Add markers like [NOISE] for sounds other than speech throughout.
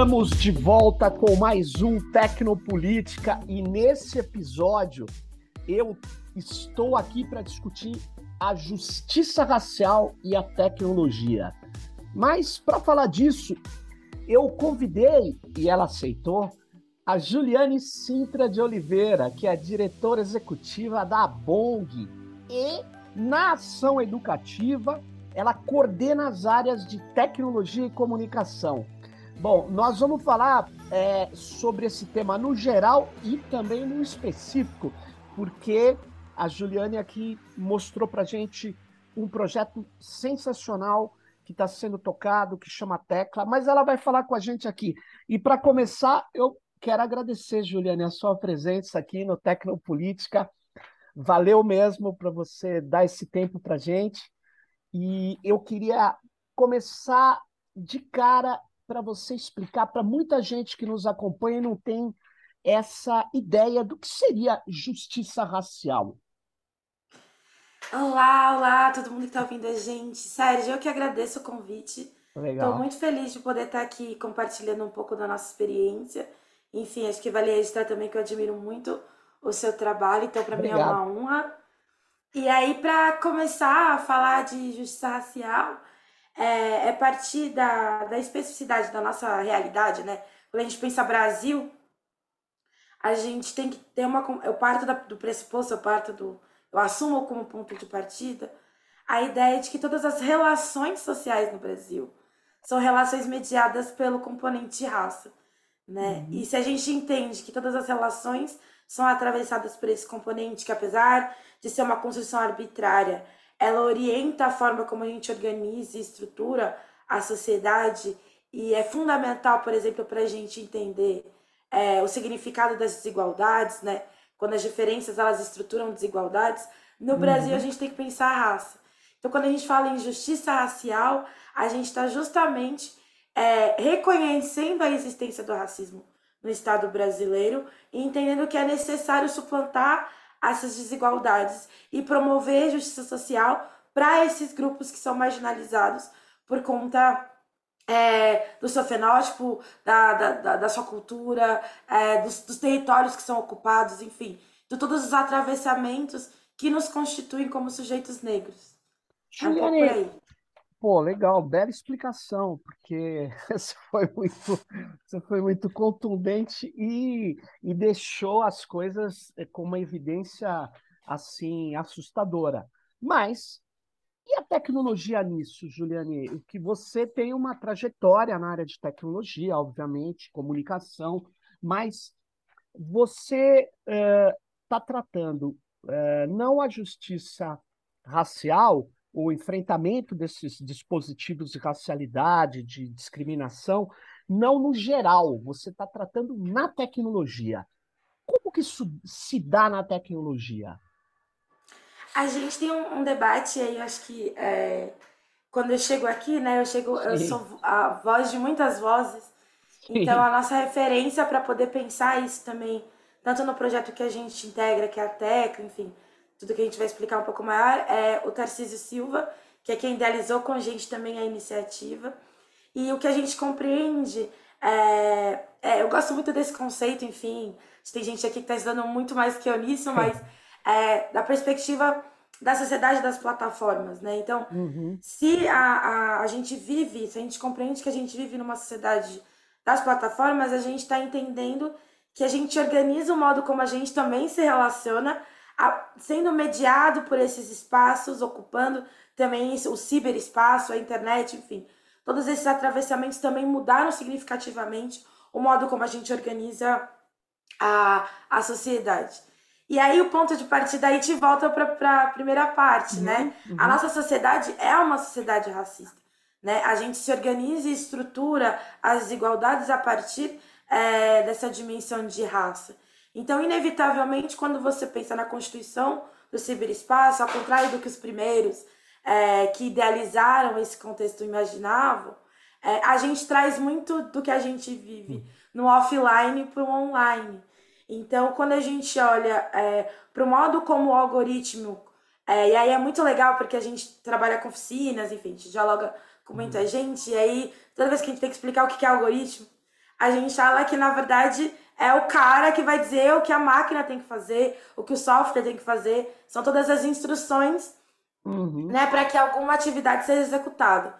Estamos de volta com mais um Tecnopolítica e nesse episódio eu estou aqui para discutir a justiça racial e a tecnologia. Mas para falar disso, eu convidei e ela aceitou a Juliane Sintra de Oliveira, que é diretora executiva da Bong e na ação educativa ela coordena as áreas de tecnologia e comunicação. Bom, nós vamos falar é, sobre esse tema no geral e também no específico, porque a Juliane aqui mostrou para gente um projeto sensacional que está sendo tocado, que chama Tecla, mas ela vai falar com a gente aqui. E para começar, eu quero agradecer, Juliane, a sua presença aqui no Tecnopolítica. Valeu mesmo para você dar esse tempo para gente. E eu queria começar de cara para você explicar para muita gente que nos acompanha e não tem essa ideia do que seria justiça racial. Olá, olá, todo mundo que está ouvindo a gente. Sérgio, eu que agradeço o convite. Estou muito feliz de poder estar aqui compartilhando um pouco da nossa experiência. Enfim, acho que vale registrar também que eu admiro muito o seu trabalho, então para mim é uma honra. E aí, para começar a falar de justiça racial, é, é partir da, da especificidade da nossa realidade, né? Quando a gente pensa Brasil, a gente tem que ter uma. Eu parto da, do pressuposto, eu parto do. Eu assumo como ponto de partida a ideia de que todas as relações sociais no Brasil são relações mediadas pelo componente raça, né? Uhum. E se a gente entende que todas as relações são atravessadas por esse componente, que apesar de ser uma construção arbitrária, ela orienta a forma como a gente organiza e estrutura a sociedade e é fundamental, por exemplo, para a gente entender é, o significado das desigualdades, né? Quando as diferenças elas estruturam desigualdades, no uhum. Brasil a gente tem que pensar a raça. Então, quando a gente fala em justiça racial, a gente está justamente é, reconhecendo a existência do racismo no Estado brasileiro e entendendo que é necessário suplantar essas desigualdades e promover justiça social para esses grupos que são marginalizados por conta é, do seu fenótipo, da, da, da sua cultura, é, dos, dos, territórios que são ocupados, enfim, de todos os atravessamentos que nos constituem como sujeitos negros. Juliane, é um pô, legal, bela explicação, porque [LAUGHS] você foi muito, você foi muito contundente e, e deixou as coisas é, com uma evidência assim assustadora. Mas e a tecnologia nisso, Juliane? Que você tem uma trajetória na área de tecnologia, obviamente, comunicação, mas você está uh, tratando uh, não a justiça racial, o enfrentamento desses dispositivos de racialidade, de discriminação, não no geral, você está tratando na tecnologia. Como que isso se dá na tecnologia? A gente tem um, um debate aí, acho que é, quando eu chego aqui, né, eu chego, Sim. eu sou a voz de muitas vozes. Sim. Então a nossa referência para poder pensar isso também, tanto no projeto que a gente integra, que é a Tecla, enfim, tudo que a gente vai explicar um pouco maior, é o Tarcísio Silva, que é quem idealizou com a gente também a iniciativa. E o que a gente compreende é, é eu gosto muito desse conceito, enfim, tem gente aqui que está estudando muito mais que eu nisso, [LAUGHS] mas é, da perspectiva da sociedade das plataformas, né? Então, uhum. se a, a, a gente vive, se a gente compreende que a gente vive numa sociedade das plataformas, a gente está entendendo que a gente organiza o modo como a gente também se relaciona, sendo mediado por esses espaços, ocupando também o ciberespaço, a internet, enfim. Todos esses atravessamentos também mudaram significativamente o modo como a gente organiza a, a sociedade. E aí o ponto de partida aí te volta para a primeira parte, uhum, né? Uhum. A nossa sociedade é uma sociedade racista, né? A gente se organiza e estrutura as desigualdades a partir é, dessa dimensão de raça. Então, inevitavelmente, quando você pensa na constituição do ciberespaço, ao contrário do que os primeiros é, que idealizaram esse contexto imaginavam, é, a gente traz muito do que a gente vive no offline para o online. Então, quando a gente olha é, para o modo como o algoritmo, é, e aí é muito legal porque a gente trabalha com oficinas, enfim, a gente dialoga com muita uhum. gente, e aí toda vez que a gente tem que explicar o que é algoritmo, a gente fala que, na verdade, é o cara que vai dizer o que a máquina tem que fazer, o que o software tem que fazer. São todas as instruções uhum. né, para que alguma atividade seja executada.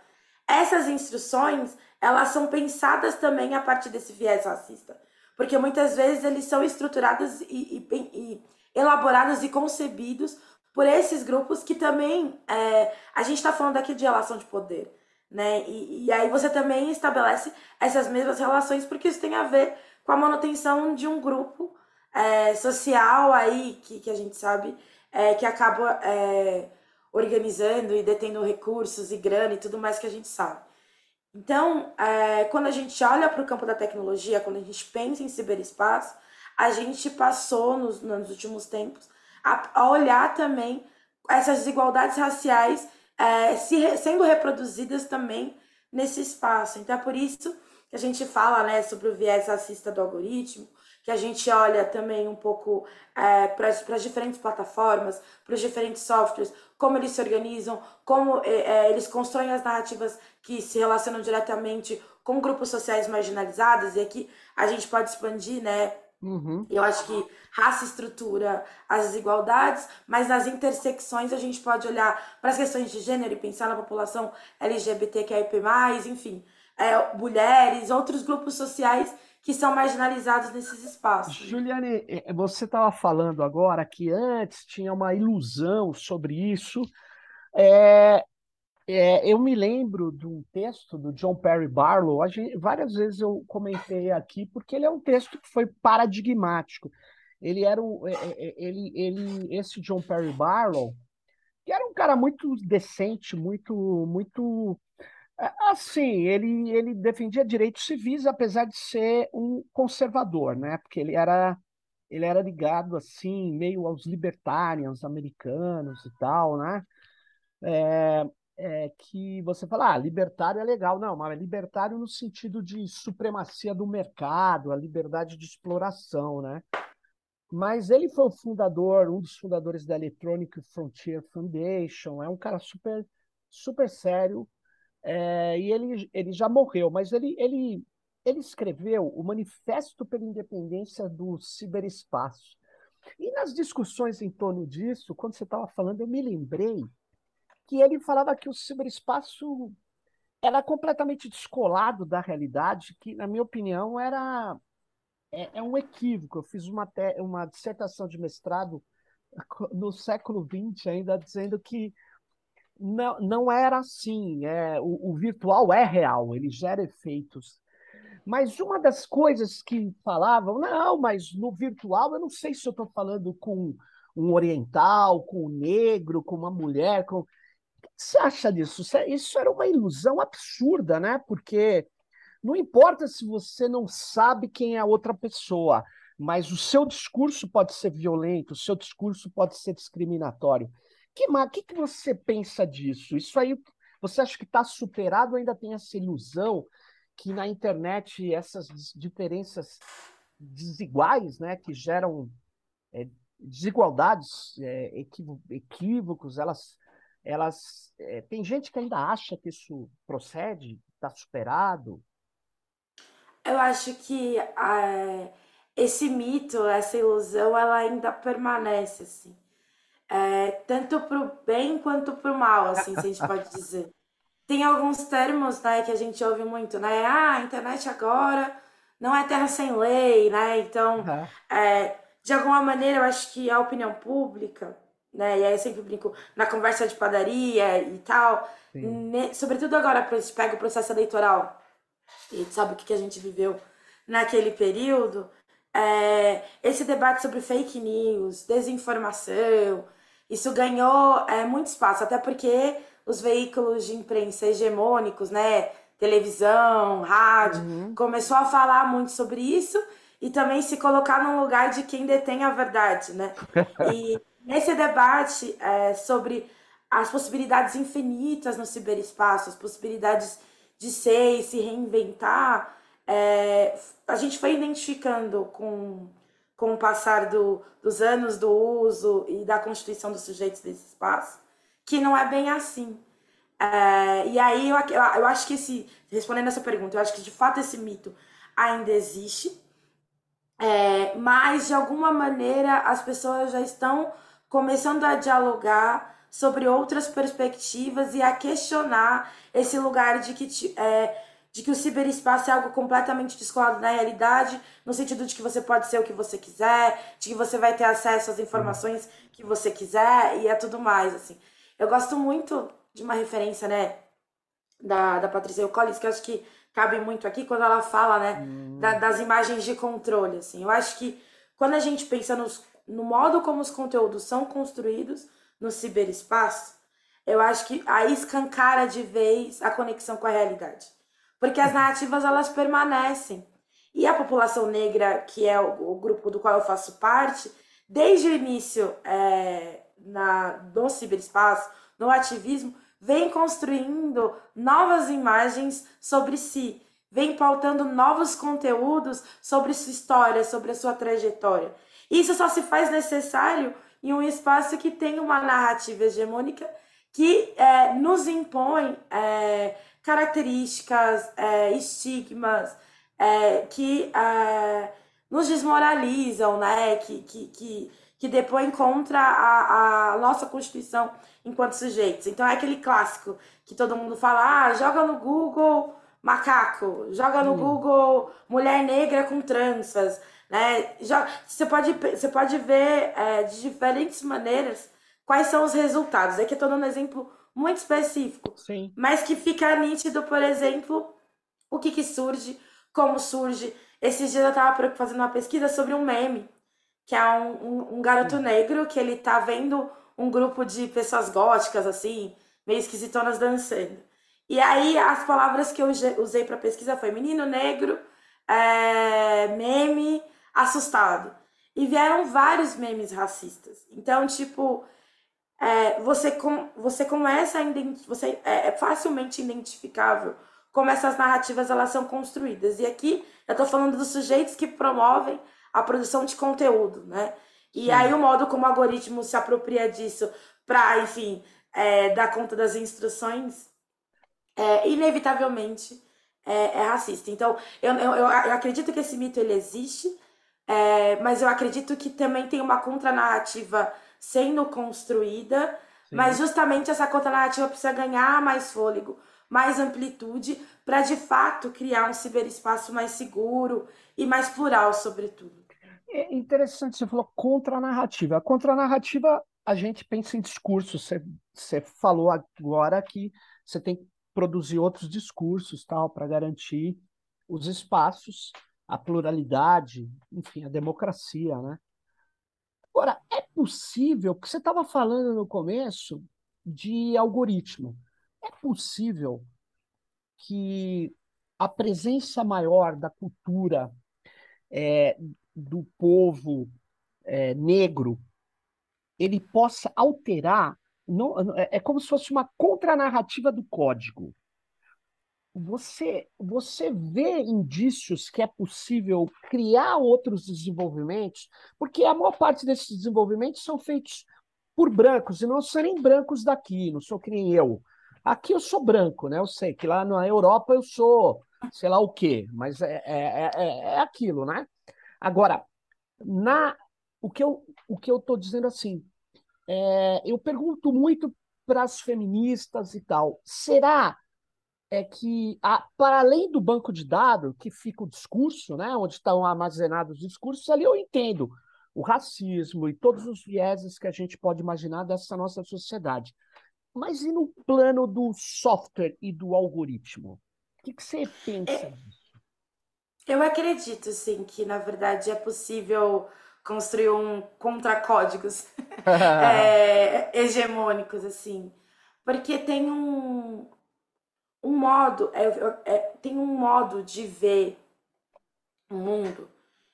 Essas instruções, elas são pensadas também a partir desse viés racista. Porque muitas vezes eles são estruturados e, e, e elaborados e concebidos por esses grupos que também é, a gente está falando aqui de relação de poder, né? E, e, aí você também estabelece essas mesmas relações porque isso tem a ver com a manutenção de um grupo é, social aí que, que a gente sabe é, que acaba é, organizando e detendo recursos e grana e tudo mais que a gente sabe. Então, é, quando a gente olha para o campo da tecnologia, quando a gente pensa em ciberespaço, a gente passou nos, nos últimos tempos a, a, olhar também essas desigualdades raciais é, se, sendo reproduzidas também nesse espaço. Então, é por isso que a gente fala né, sobre o viés racista do algoritmo, que a gente olha também um pouco é, para as diferentes plataformas, para os diferentes softwares, como eles se organizam, como é, é, eles constroem as narrativas que se relacionam diretamente com grupos sociais marginalizados, e aqui a gente pode expandir, né? Uhum. Eu acho que raça estrutura as desigualdades, mas nas intersecções a gente pode olhar para as questões de gênero e pensar na população LGBTQIP+, enfim, é, mulheres, outros grupos sociais que são marginalizados nesses espaços. Juliane, é, você estava falando agora que antes tinha uma ilusão sobre isso. É, é, eu me lembro de um texto do John Perry Barlow, gente, várias vezes eu comentei aqui, porque ele é um texto que foi paradigmático. Ele era um, é, é, ele, ele, esse John Perry Barlow, que era um cara muito decente, muito, muito é, assim, ele, ele defendia direitos civis, apesar de ser um conservador, né? Porque ele era, ele era ligado, assim, meio aos libertarians americanos e tal, né? É, é, que você fala, ah, libertário é legal. Não, mas libertário no sentido de supremacia do mercado, a liberdade de exploração, né? Mas ele foi o fundador, um dos fundadores da Electronic Frontier Foundation, é um cara super, super sério, é, e ele, ele já morreu, mas ele, ele, ele escreveu o Manifesto pela Independência do Ciberespaço. E nas discussões em torno disso, quando você estava falando, eu me lembrei que ele falava que o ciberespaço era completamente descolado da realidade, que, na minha opinião, era é, é um equívoco. Eu fiz uma, uma dissertação de mestrado no século XX, ainda dizendo que não, não era assim. É, o, o virtual é real, ele gera efeitos. Mas uma das coisas que falavam, não, mas no virtual eu não sei se eu estou falando com um oriental, com um negro, com uma mulher. Com... O que você acha disso? Isso era uma ilusão absurda, né? Porque não importa se você não sabe quem é a outra pessoa, mas o seu discurso pode ser violento, o seu discurso pode ser discriminatório. Que, que, que você pensa disso? Isso aí, você acha que está superado ou ainda tem essa ilusão que na internet essas diferenças desiguais, né, que geram é, desigualdades, é, equívocos, elas, elas é, tem gente que ainda acha que isso procede, está superado. Eu acho que é, esse mito, essa ilusão, ela ainda permanece assim é, tanto para o bem quanto para o mal, assim, se a gente pode dizer. [LAUGHS] Tem alguns termos né, que a gente ouve muito, né? Ah, a internet agora não é terra sem lei, né? Então, uhum. é, de alguma maneira, eu acho que a opinião pública, né? E aí eu sempre brinco na conversa de padaria e tal, ne, sobretudo agora, a gente pega o processo eleitoral e sabe o que, que a gente viveu naquele período, é, esse debate sobre fake news, desinformação, isso ganhou é, muito espaço, até porque os veículos de imprensa hegemônicos, né, televisão, rádio, uhum. começou a falar muito sobre isso e também se colocar no lugar de quem detém a verdade, né? [LAUGHS] E nesse debate é, sobre as possibilidades infinitas no ciberespaço, as possibilidades de ser e se reinventar, é, a gente foi identificando com com o passar do, dos anos do uso e da constituição dos sujeitos desse espaço, que não é bem assim. É, e aí eu, eu, acho que esse, respondendo essa pergunta, eu acho que de fato esse mito ainda existe, é, mas de alguma maneira as pessoas já estão começando a dialogar sobre outras perspectivas e a questionar esse lugar de que, é, de que o ciberespaço é algo completamente descolado da realidade, no sentido de que você pode ser o que você quiser, de que você vai ter acesso às informações que você quiser e é tudo mais, assim. Eu gosto muito de uma referência, né, da, da Patrícia Collins, que eu acho que cabe muito aqui, quando ela fala, né, hum. da, das imagens de controle, assim. Eu acho que quando a gente pensa nos, no modo como os conteúdos são construídos, no ciberespaço, eu acho que aí escancara de vez a conexão com a realidade. Porque as narrativas elas permanecem. E a população negra, que é o, grupo do qual eu faço parte, desde o início é, na, no ciberespaço, no ativismo, vem construindo novas imagens sobre si, vem pautando novos conteúdos sobre sua história, sobre a sua trajetória. Isso só se faz necessário em um espaço que tem uma narrativa hegemônica que é, nos impõe é, características, é, estigmas é, que é, nos desmoralizam, né? que, que, que, que depõem contra a, a nossa Constituição enquanto sujeitos. Então é aquele clássico que todo mundo fala: ah, joga no Google macaco, joga no hum. Google mulher negra com tranças. Né? Já, você, pode, você pode ver é, de diferentes maneiras quais são os resultados. Aqui eu estou dando um exemplo muito específico, Sim. mas que fica nítido, por exemplo, o que, que surge, como surge. Esses dias eu estava fazendo uma pesquisa sobre um meme, que é um, um, um garoto hum. negro que ele tá vendo um grupo de pessoas góticas, assim, meio esquisitonas dançando. E aí as palavras que eu usei para pesquisa foi menino negro, é, meme, assustado. E vieram vários memes racistas. Então, tipo, é, você, com, você começa a você é, é, facilmente identificável como essas narrativas elas são construídas. E aqui eu estou falando dos sujeitos que promovem a produção de conteúdo, né? E Sim. aí o modo como o algoritmo se apropria disso para, enfim, é, dar conta das instruções, é, inevitavelmente é, é racista. Então, eu, eu, eu acredito que esse mito ele existe, é, mas eu acredito que também tem uma contranarrativa sendo construída, Sim. mas justamente essa contranarrativa precisa ganhar mais fôlego, mais amplitude, para de fato criar um ciberespaço mais seguro e mais plural, sobretudo. É interessante, você falou contranarrativa. A contranarrativa, a gente pensa em discursos. Você, você falou agora que você tem que produzir outros discursos tal para garantir os espaços a pluralidade, enfim, a democracia, né? Agora, é possível, que você estava falando no começo de algoritmo, é possível que a presença maior da cultura é, do povo é, negro ele possa alterar, não, é, é como se fosse uma contranarrativa do código você, você vê indícios que é possível criar outros desenvolvimentos, porque a maior parte desses desenvolvimentos são feitos por brancos, e não são nem brancos daqui, não sou que nem eu. Aqui eu sou branco, né? Eu sei que lá na Europa eu sou sei lá o quê, mas é, é, é, é aquilo, né? Agora, na, o que eu o que eu estou dizendo assim, é, eu pergunto muito para as feministas e tal, será é que, a, para além do banco de dados, que fica o discurso, né, onde estão armazenados os discursos, ali eu entendo o racismo e todos os vieses que a gente pode imaginar dessa nossa sociedade. Mas e no plano do software e do algoritmo? O que, que você pensa é, disso? Eu acredito, sim, que na verdade é possível construir um contra-códigos [LAUGHS] [LAUGHS] é, hegemônicos, assim. Porque tem um, um modo, é, é, tem um modo de ver o mundo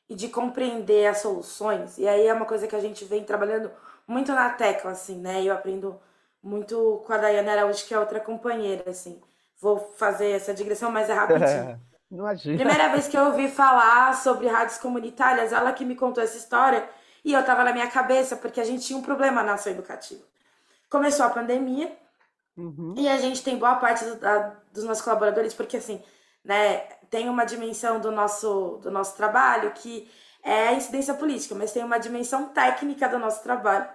e de compreender as soluções. E aí é uma coisa que a gente vem trabalhando muito na tecla, assim, né? Eu aprendo muito com a Dayana Araújo, que é outra companheira, assim. Vou fazer essa digressão, mas é rapidinho. [LAUGHS] Imagina. Primeira vez que eu ouvi falar sobre rádios comunitárias, ela que me contou essa história, e eu tava na minha cabeça, porque a gente tinha um problema na ação educativa. Começou a pandemia, Uhum. E a gente tem boa parte do, da, dos nossos colaboradores, porque assim, né, tem uma dimensão do nosso, do nosso trabalho que é a incidência política, mas tem uma dimensão técnica do nosso trabalho,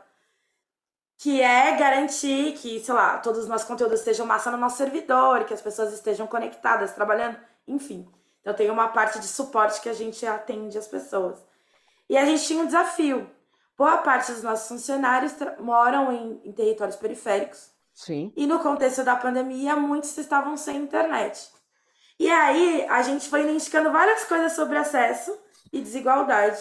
que é garantir que, sei lá, todos os nossos conteúdos estejam massa no nosso servidor, que as pessoas estejam conectadas, trabalhando, enfim. Então tem uma parte de suporte que a gente atende as pessoas. E a gente tinha um desafio. Boa parte dos nossos funcionários moram em, em territórios periféricos. Sim. E no contexto da pandemia, muitos estavam sem internet. E aí a gente foi identificando várias coisas sobre acesso e desigualdade.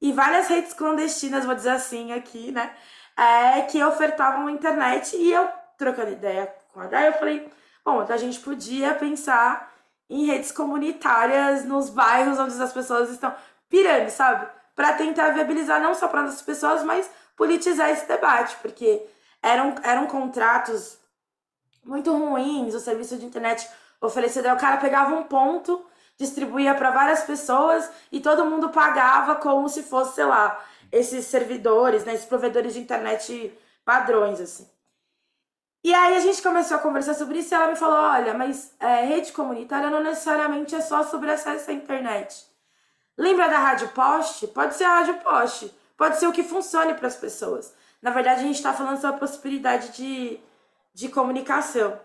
E várias redes clandestinas, vou dizer assim aqui, né? É, que ofertavam internet. E eu, trocando ideia com a Day, eu falei, bom, então a gente podia pensar em redes comunitárias nos bairros onde as pessoas estão pirando, sabe? Para tentar viabilizar não só para as pessoas, mas politizar esse debate, porque eram, eram contratos muito ruins, o serviço de internet oferecido, aí o cara pegava um ponto, distribuía para várias pessoas e todo mundo pagava como se fosse, sei lá, esses servidores, né, esses provedores de internet padrões, assim. E aí a gente começou a conversar sobre isso e ela me falou: olha, mas é, rede comunitária não necessariamente é só sobre acesso à internet. Lembra da rádio poste? Pode ser a rádio poste, pode ser o que funcione para as pessoas. Na verdade, a gente está falando sobre a possibilidade de, de comunicação.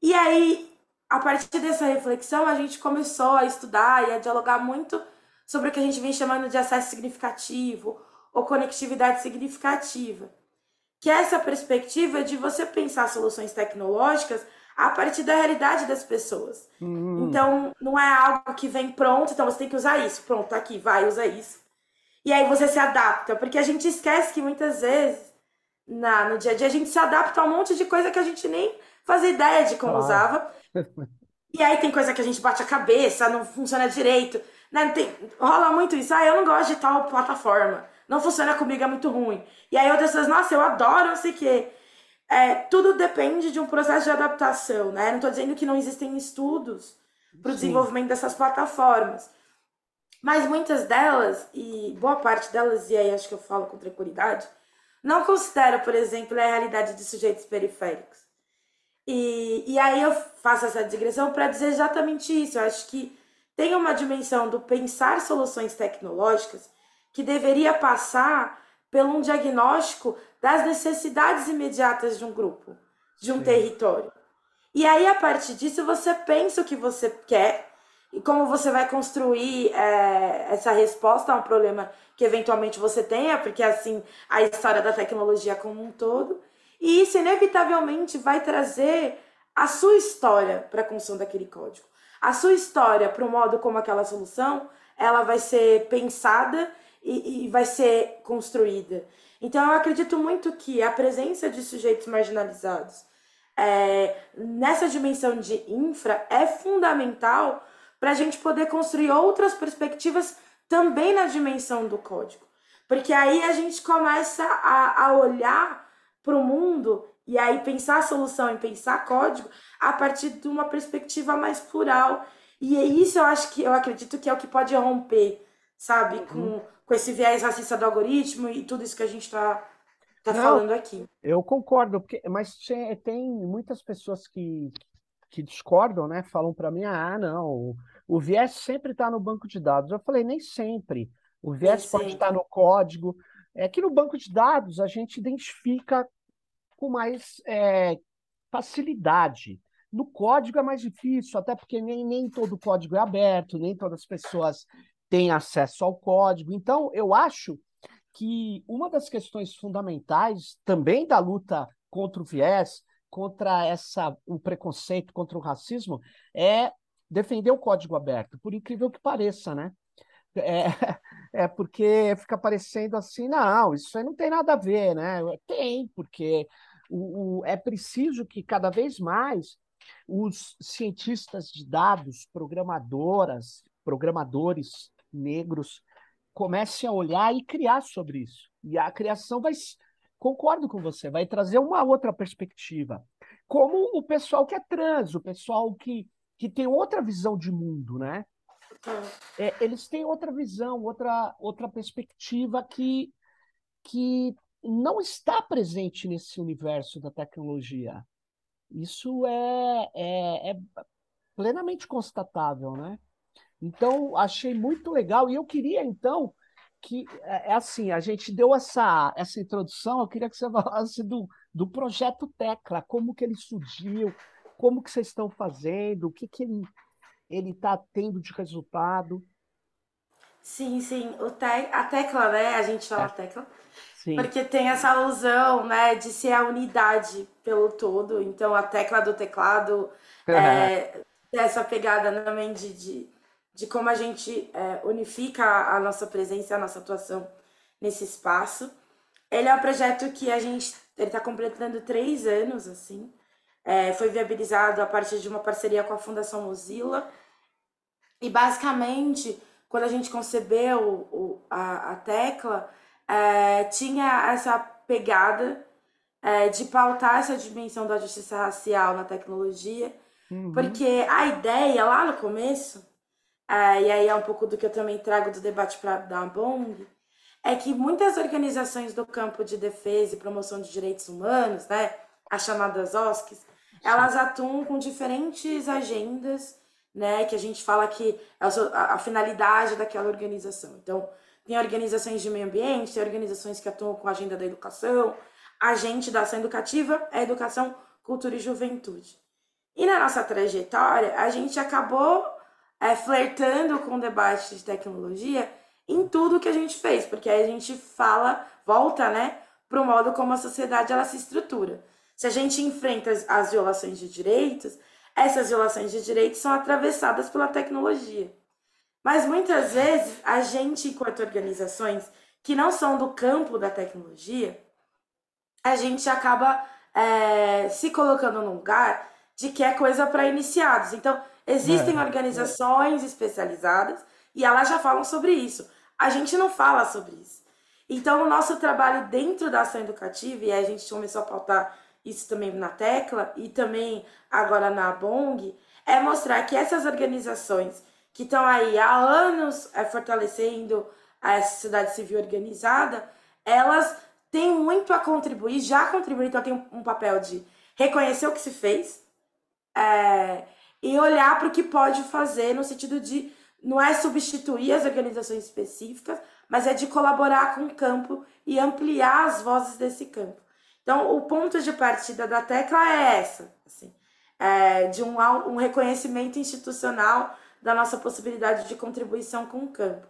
E aí, a partir dessa reflexão, a gente começou a estudar e a dialogar muito sobre o que a gente vem chamando de acesso significativo ou conectividade significativa que é essa perspectiva de você pensar soluções tecnológicas a partir da realidade das pessoas. Uhum. Então, não é algo que vem pronto, então você tem que usar isso. Pronto, tá aqui, vai, usa isso. E aí você se adapta, porque a gente esquece que muitas vezes, na, no dia a dia, a gente se adapta a um monte de coisa que a gente nem fazia ideia de como usava. [LAUGHS] E aí tem coisa que a gente bate a cabeça, não funciona direito. Né? Tem, rola muito isso. Ah, eu não gosto de tal plataforma não funciona comigo, é muito ruim. E aí outras pessoas, nossa, eu adoro, não sei o quê. É, tudo depende de um processo de adaptação, né? Não estou dizendo que não existem estudos para o desenvolvimento dessas plataformas. Mas muitas delas, e boa parte delas, e aí acho que eu falo com tranquilidade, não consideram, por exemplo, a realidade de sujeitos periféricos. E, e aí eu faço essa digressão para dizer exatamente isso. Eu acho que tem uma dimensão do pensar soluções tecnológicas que deveria passar por um diagnóstico das necessidades imediatas de um grupo, de um Sim. território. E aí, a partir disso, você pensa o que você quer e como você vai construir é, essa resposta a um problema que eventualmente você tenha, porque assim a história da tecnologia como um todo. E isso inevitavelmente vai trazer a sua história para a construção daquele código. A sua história para o modo como aquela solução ela vai ser pensada e, e vai ser construída. Então, eu acredito muito que a presença de sujeitos marginalizados é, nessa dimensão de infra é fundamental para a gente poder construir outras perspectivas também na dimensão do código. Porque aí a gente começa a, a olhar para o mundo e aí pensar a solução e pensar código a partir de uma perspectiva mais plural. E é isso eu acho que eu acredito que é o que pode romper, sabe, uhum. com com esse viés racista do algoritmo e tudo isso que a gente está tá, tá falando aqui. Eu concordo, porque, mas tem muitas pessoas que, que discordam, né? Falam para mim, ah, não, o, viés sempre está no banco de dados. Eu falei, nem sempre. O viés nem pode sempre. estar no código. É que no banco de dados a gente identifica com mais é, facilidade. No código é mais difícil, até porque nem, nem todo código é aberto, nem todas as pessoas tem acesso ao código. Então, eu acho que uma das questões fundamentais também da luta contra o viés, contra essa o preconceito, contra o racismo, é defender o código aberto, por incrível que pareça, né? É, [LAUGHS] é porque fica parecendo assim, não, isso aí não tem nada a ver, né? Tem, porque o, o, é preciso que cada vez mais os cientistas de dados, programadoras, programadores negros comecem a olhar e criar sobre isso. E a criação vai, concordo com você, vai trazer uma outra perspectiva. Como o pessoal que é trans, o pessoal que, que tem outra visão de mundo, né? É, eles têm outra visão, outra, outra perspectiva que, que não está presente nesse universo da tecnologia. Isso é, é, é plenamente constatável, né? Então, achei muito legal. E eu queria, então, que é, é assim, a gente deu essa, essa introdução, eu queria que você [LAUGHS] falasse do, do projeto Tecla, como que ele surgiu, como que vocês estão fazendo, o que, que ele ele está tendo de resultado. Sim, sim. O te... A tecla, né? A gente fala é. tecla. Sim. Porque tem essa alusão, né, de ser a unidade pelo todo. Então, a tecla do teclado, uhum. é, essa pegada também de, de, de como a gente é, unifica a nossa presença, a nossa atuação nesse espaço. Ele é um projeto que a gente está completando três anos, assim. É, foi viabilizado a partir de uma parceria com a Fundação Mozilla. E basicamente, quando a gente concebeu o, a, a tecla, é, tinha essa pegada é, de pautar essa dimensão da justiça racial na tecnologia, uhum. porque a ideia lá no começo, é, e aí é um pouco do que eu também trago do debate para da Bong, é que muitas organizações do campo de defesa e promoção de direitos humanos, né, as chamadas OSCs, elas atuam com diferentes agendas, né? Que a gente fala que é a, a finalidade daquela organização. Então, tem organizações de meio ambiente, tem organizações que atuam com a agenda da educação. A gente da ação educativa é educação, cultura e juventude. E na nossa trajetória, a gente acabou é, flertando com o debate de tecnologia em tudo que a gente fez, porque aí a gente fala, volta, né, para o modo como a sociedade ela se estrutura. Se a gente enfrenta as, as violações de direitos, essas violações de direitos são atravessadas pela tecnologia. Mas muitas vezes a gente, enquanto organizações que não são do campo da tecnologia, a gente acaba é, se colocando num lugar de que é coisa para iniciados. Então, existem é, organizações especializadas e elas já falam sobre isso. A gente não fala sobre isso. Então, o nosso trabalho dentro da ação educativa, e a gente começou a pautar isso também na Tecla e também agora na Bong, é mostrar que essas organizações que estão aí há anos é, fortalecendo a sociedade civil organizada, elas têm muito a contribuir, já contribuíram, então tem um, um papel de reconhecer o que se fez é, e olhar para o que pode fazer no sentido de não é substituir as organizações específicas, mas é de colaborar com o campo e ampliar as vozes desse campo. Então, o ponto de partida da tecla é essa, assim, é de um, um reconhecimento institucional da nossa possibilidade de contribuição com o campo.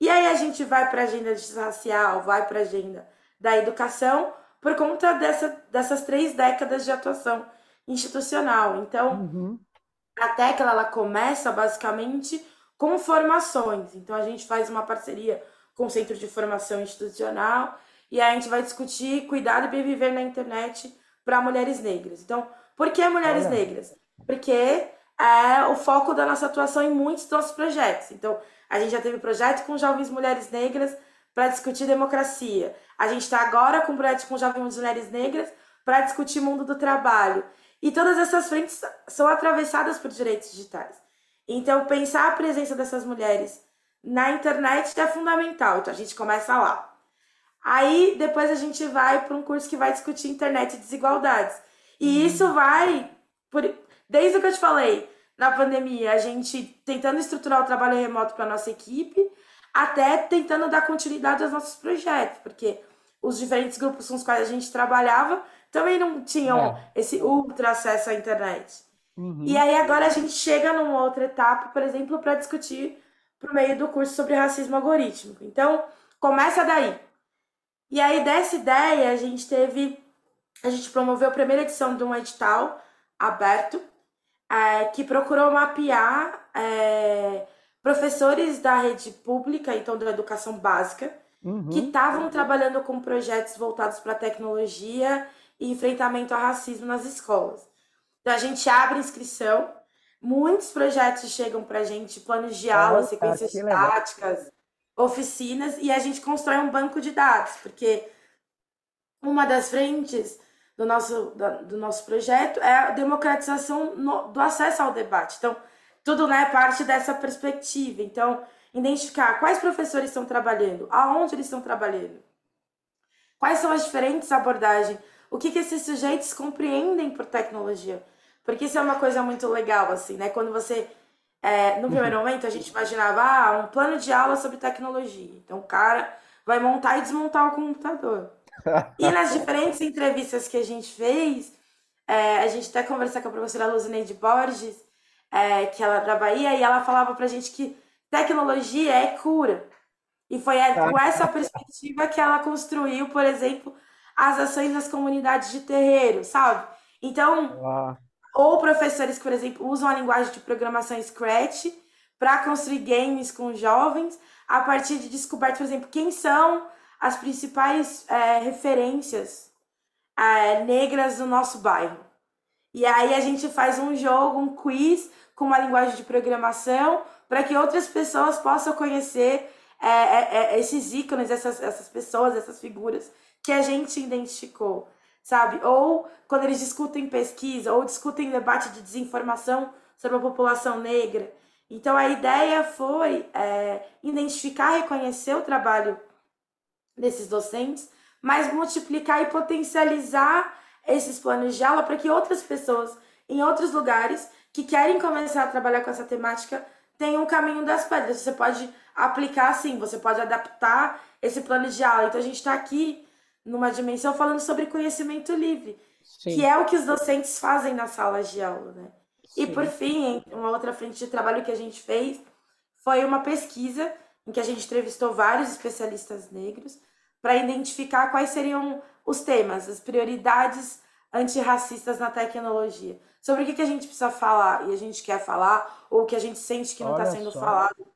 E aí a gente vai para a agenda racial, vai para a agenda da educação, por conta dessa, dessas três décadas de atuação institucional. Então, uhum. A tecla ela começa basicamente com formações. Então, a gente faz uma parceria com o Centro de Formação Institucional e a gente vai discutir cuidado e bem viver na internet para mulheres negras. Então, por que mulheres Olha. negras? Porque é o foco da nossa atuação em muitos dos nossos projetos. Então, a gente já teve projeto com jovens mulheres negras para discutir democracia. A gente está agora com projeto com jovens mulheres negras para discutir mundo do trabalho. E todas essas frentes são atravessadas por direitos digitais. Então, pensar a presença dessas mulheres na internet é fundamental. Então, a gente começa lá. Aí depois a gente vai para um curso que vai discutir internet e desigualdades. E uhum. isso vai, por, desde o que eu te falei, na pandemia, a gente tentando estruturar o trabalho remoto para nossa equipe, até tentando dar continuidade aos nossos projetos, porque os diferentes grupos com os quais a gente trabalhava também não tinham é. esse ultra acesso à internet. Uhum. E aí agora a gente chega numa outra etapa, por exemplo, para discutir por meio do curso sobre racismo algorítmico. Então, começa daí. E aí, dessa ideia, a gente teve. A gente promoveu a primeira edição de um edital aberto é, que procurou mapear é, professores da rede pública, então da educação básica, uhum. que estavam trabalhando com projetos voltados para tecnologia e enfrentamento ao racismo nas escolas. Então a gente abre inscrição, muitos projetos chegam para a gente, planos de aula, oh, sequências táticas, oficinas e a gente constrói um banco de dados, porque uma das frentes do nosso, do nosso projeto é a democratização no, do acesso ao debate. Então, tudo né, parte dessa perspectiva. Então, identificar quais professores estão trabalhando, aonde eles estão trabalhando, quais são as diferentes abordagens, o que, que esses sujeitos compreendem por tecnologia, Porque isso é uma coisa muito legal, assim, né? Quando você. É, no primeiro uhum. momento, a gente imaginava ah, um plano de aula sobre tecnologia. Então, o cara vai montar e desmontar o computador. [LAUGHS] e nas diferentes entrevistas que a gente fez, é, a gente até conversou com a professora Luzineide Borges, é, que ela é da Bahia, e ela falava pra gente que tecnologia é cura. E foi com essa perspectiva que ela construiu, por exemplo, as ações nas comunidades de terreiro, sabe? Então, ou professores, por exemplo, usam a linguagem de programação Scratch para construir games com jovens a partir de descobertas, por exemplo, quem são as principais é, referências é, negras do nosso bairro. E aí a gente faz um jogo, um quiz com uma linguagem de programação para que outras pessoas possam conhecer é, é, é, esses ícones, essas, essas pessoas, essas figuras que a gente identificou sabe? Ou quando eles discutem pesquisa, ou discutem debate de desinformação sobre a população negra. Então a ideia foi é, identificar reconhecer o trabalho desses docentes, mas multiplicar e potencializar esses planos de aula para que outras pessoas em outros lugares que querem começar a trabalhar com essa temática tenham o caminho das pedras. Você pode aplicar assim, você pode adaptar esse plano de aula. Então a gente está aqui numa dimensão falando sobre conhecimento livre, Sim. que é o que os docentes fazem nas salas de aula, né? Sim. E por fim, uma outra frente de trabalho que a gente fez foi uma pesquisa em que a gente entrevistou vários especialistas negros para identificar quais seriam os temas, as prioridades antirracistas na tecnologia. Sobre o que, que a gente precisa falar e a gente quer falar, ou o que a gente sente que não está sendo só. falado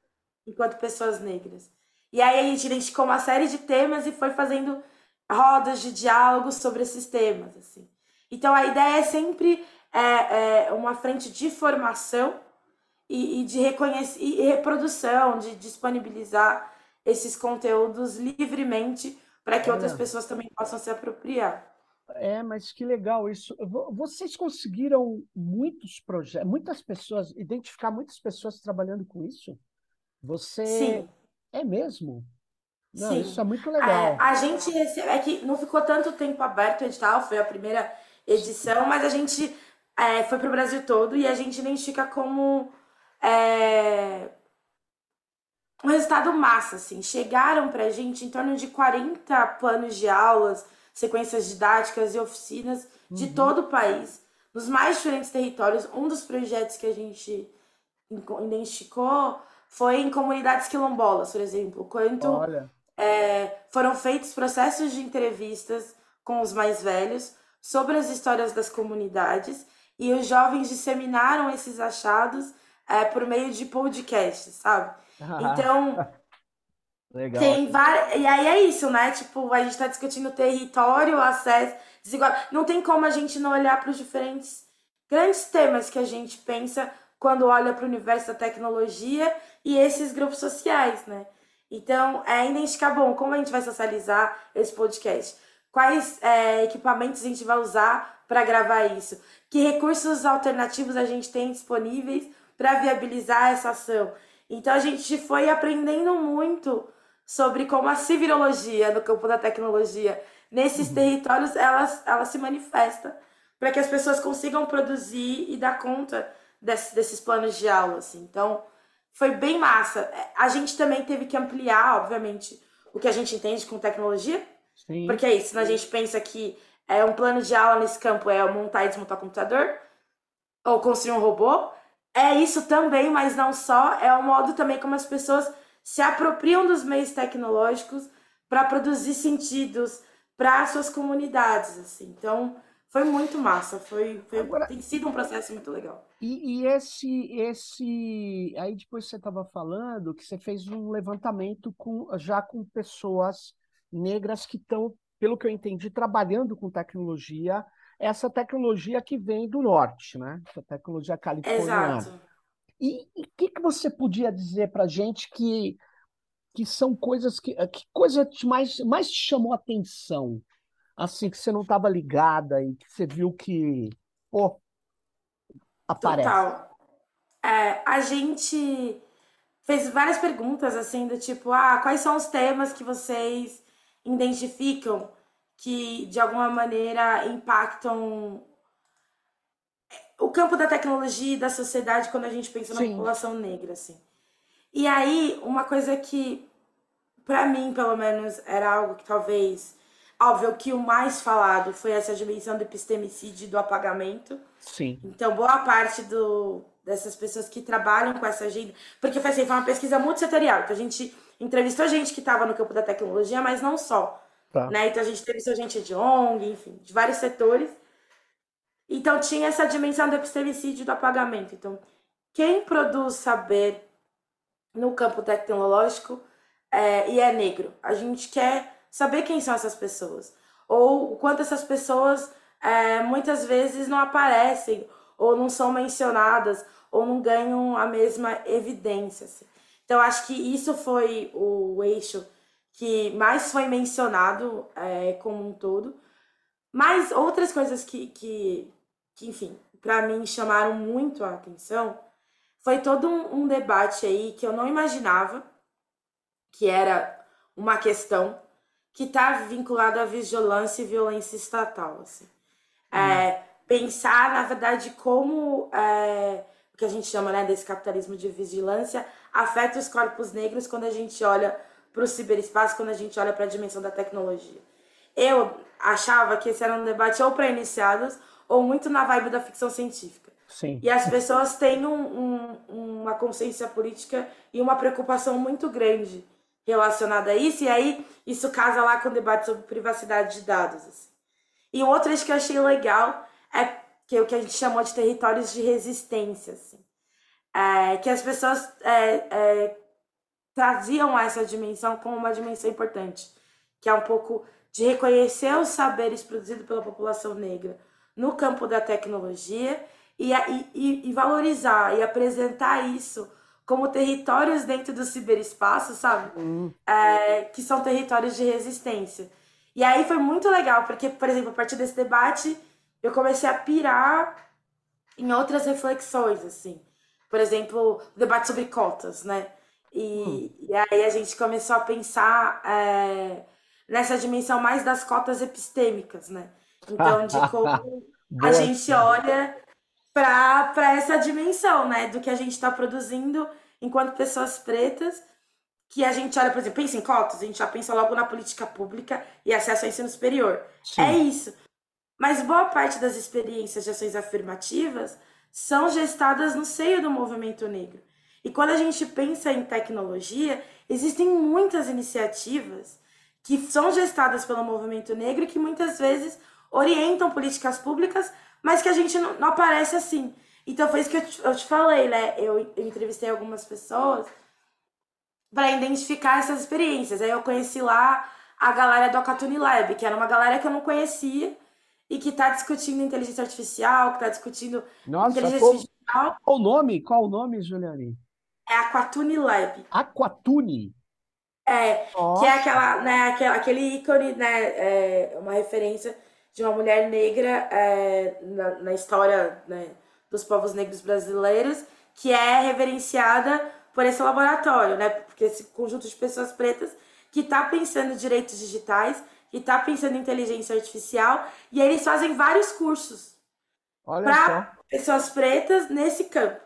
enquanto pessoas negras. E aí a gente identificou uma série de temas e foi fazendo rodas de diálogo sobre esses temas. Assim. Então a ideia é sempre é, é uma frente de formação e, e de reconhecer e reprodução, de disponibilizar esses conteúdos livremente para que outras pessoas também possam se apropriar. É, mas que legal isso. Vocês conseguiram muitos projetos, muitas pessoas, identificar muitas pessoas trabalhando com isso? Você Sim. é mesmo? Não, Sim. isso é muito legal. É, a gente recebe, é que não ficou tanto tempo aberto o edital, foi a primeira edição, mas a gente é, foi para o Brasil todo e a gente identifica como é, um resultado massa, assim. Chegaram para a gente em torno de 40 planos de aulas, sequências didáticas e oficinas de uhum. todo o país, nos mais diferentes territórios. Um dos projetos que a gente identificou foi em comunidades quilombolas, por exemplo. Quanto Olha é, foram feitos processos de entrevistas com os mais velhos sobre as histórias das comunidades e os jovens disseminaram esses achados é, por meio de podcasts, sabe? Então, [LAUGHS] Legal. Tem. E aí é isso, né? Tipo, a gente está discutindo território, acesso, desigualdade. Não tem como a gente não olhar para os diferentes grandes temas que a gente pensa quando olha para o universo da tecnologia e esses grupos sociais, né? Então, é identificar, bom, como a gente vai socializar esse podcast? Quais é, equipamentos a gente vai usar para gravar isso? Que recursos alternativos a gente tem disponíveis para viabilizar essa ação? Então, a gente foi aprendendo muito sobre como a civilologia no campo da tecnologia, nesses uhum. territórios, ela, ela se manifesta para que as pessoas consigam produzir e dar conta desse, desses planos de aula. Assim. Então, foi bem massa. É, a gente também teve que ampliar, obviamente, o que a gente entende com tecnologia. Sim. Porque é isso, a gente pensa que é um plano de aula nesse campo é montar e desmontar o computador, ou construir um robô. É isso também, mas não só. É o modo também como as pessoas se apropriam dos meios tecnológicos para produzir sentidos para suas comunidades. Assim. Então, foi muito massa. Foi, foi Agora, tem sido um processo muito legal. E, e esse, esse. Aí depois você estava falando que você fez um levantamento com, já com pessoas negras que estão, pelo que eu entendi, trabalhando com tecnologia. Essa tecnologia que vem do norte, né? Essa tecnologia californiana. Exato. E o que, que você podia dizer para gente que, que são coisas que. Que coisa mais, mais te chamou a atenção? Assim, que você não estava ligada e que você viu que, pô, aparece? Total. É, a gente fez várias perguntas, assim, do tipo, ah, quais são os temas que vocês identificam que, de alguma maneira, impactam o campo da tecnologia e da sociedade quando a gente pensa na Sim. população negra, assim. E aí, uma coisa que, para mim, pelo menos, era algo que talvez. Óbvio que o mais falado foi essa dimensão do epistemicídio e do apagamento. Sim. Então, boa parte do, dessas pessoas que trabalham com essa agenda. Porque foi, assim, foi uma pesquisa multissetorial. Então, a gente entrevistou gente que estava no campo da tecnologia, mas não só. Tá. Né? Então, a gente entrevistou gente de ONG, enfim, de vários setores. Então, tinha essa dimensão do epistemicídio e do apagamento. Então, quem produz saber no campo tecnológico é, e é negro. A gente quer saber quem são essas pessoas. Ou o quanto essas pessoas é, muitas vezes não aparecem, ou não são mencionadas, ou não ganham a mesma evidência. Assim. Então, acho que isso foi o eixo que mais foi mencionado é, como um todo. Mas outras coisas que, que, que enfim, para mim chamaram muito a atenção foi todo um, um debate aí que eu não imaginava que era uma questão que está vinculada à vigilância e violência estatal. Assim. É, hum. É, pensar, na verdade, como é, o que a gente chama né, desse capitalismo de vigilância afeta os corpos negros quando a gente olha para o ciberespaço, quando a gente olha para a dimensão da tecnologia. Eu achava que esse era um debate ou para iniciados ou muito na vibe da ficção científica. Sim. E as pessoas têm um, um, uma consciência política e uma preocupação muito grande relacionada a isso, e aí isso casa lá com o debate sobre privacidade de dados. Assim. E o outro que eu achei legal é que é o que a gente chamou de territórios de resistência, assim. É, que as pessoas é, é, traziam essa dimensão como uma dimensão importante, que é um pouco de reconhecer os saberes produzidos pela população negra no campo da tecnologia e, e, e valorizar e apresentar isso como territórios dentro do ciberespaço, sabe? Uhum. É, que são territórios de resistência. E aí foi muito legal, porque, por exemplo, a partir desse debate, eu comecei a pirar em outras reflexões, assim. Por exemplo, o debate sobre cotas, né? E, uhum. e aí a gente começou a pensar é, nessa dimensão mais das cotas epistêmicas, né? Então, de como [LAUGHS] a gente olha para essa dimensão, né, do que a gente está produzindo enquanto pessoas pretas, que a gente olha, por exemplo, pensa em cotas, a gente já pensa logo na política pública e acesso ao ensino superior. Sim. É isso. Mas boa parte das experiências de ações afirmativas são gestadas no seio do movimento negro. E quando a gente pensa em tecnologia, existem muitas iniciativas que são gestadas pelo movimento negro e que muitas vezes orientam políticas públicas mas que a gente não, não aparece assim. Então foi isso que eu te, eu te falei, né? Eu, eu entrevistei algumas pessoas para identificar essas experiências. Aí eu conheci lá a galera do Acatuni Lab, que era uma galera que eu não conhecia e que está discutindo inteligência artificial, que está discutindo Nossa, inteligência qual, artificial. Qual o nome? Qual o nome, Juliane? É Aquatuni Lab. Aquatuni? É, Nossa. que é aquela, né, aquele, aquele ícone, né, é uma referência de uma mulher negra é, na, na, história né, dos povos negros brasileiros, que é reverenciada por esse laboratório, né? Porque esse conjunto de pessoas pretas que está pensando em direitos digitais, que está pensando em inteligência artificial, e eles fazem vários cursos para pessoas pretas nesse campo.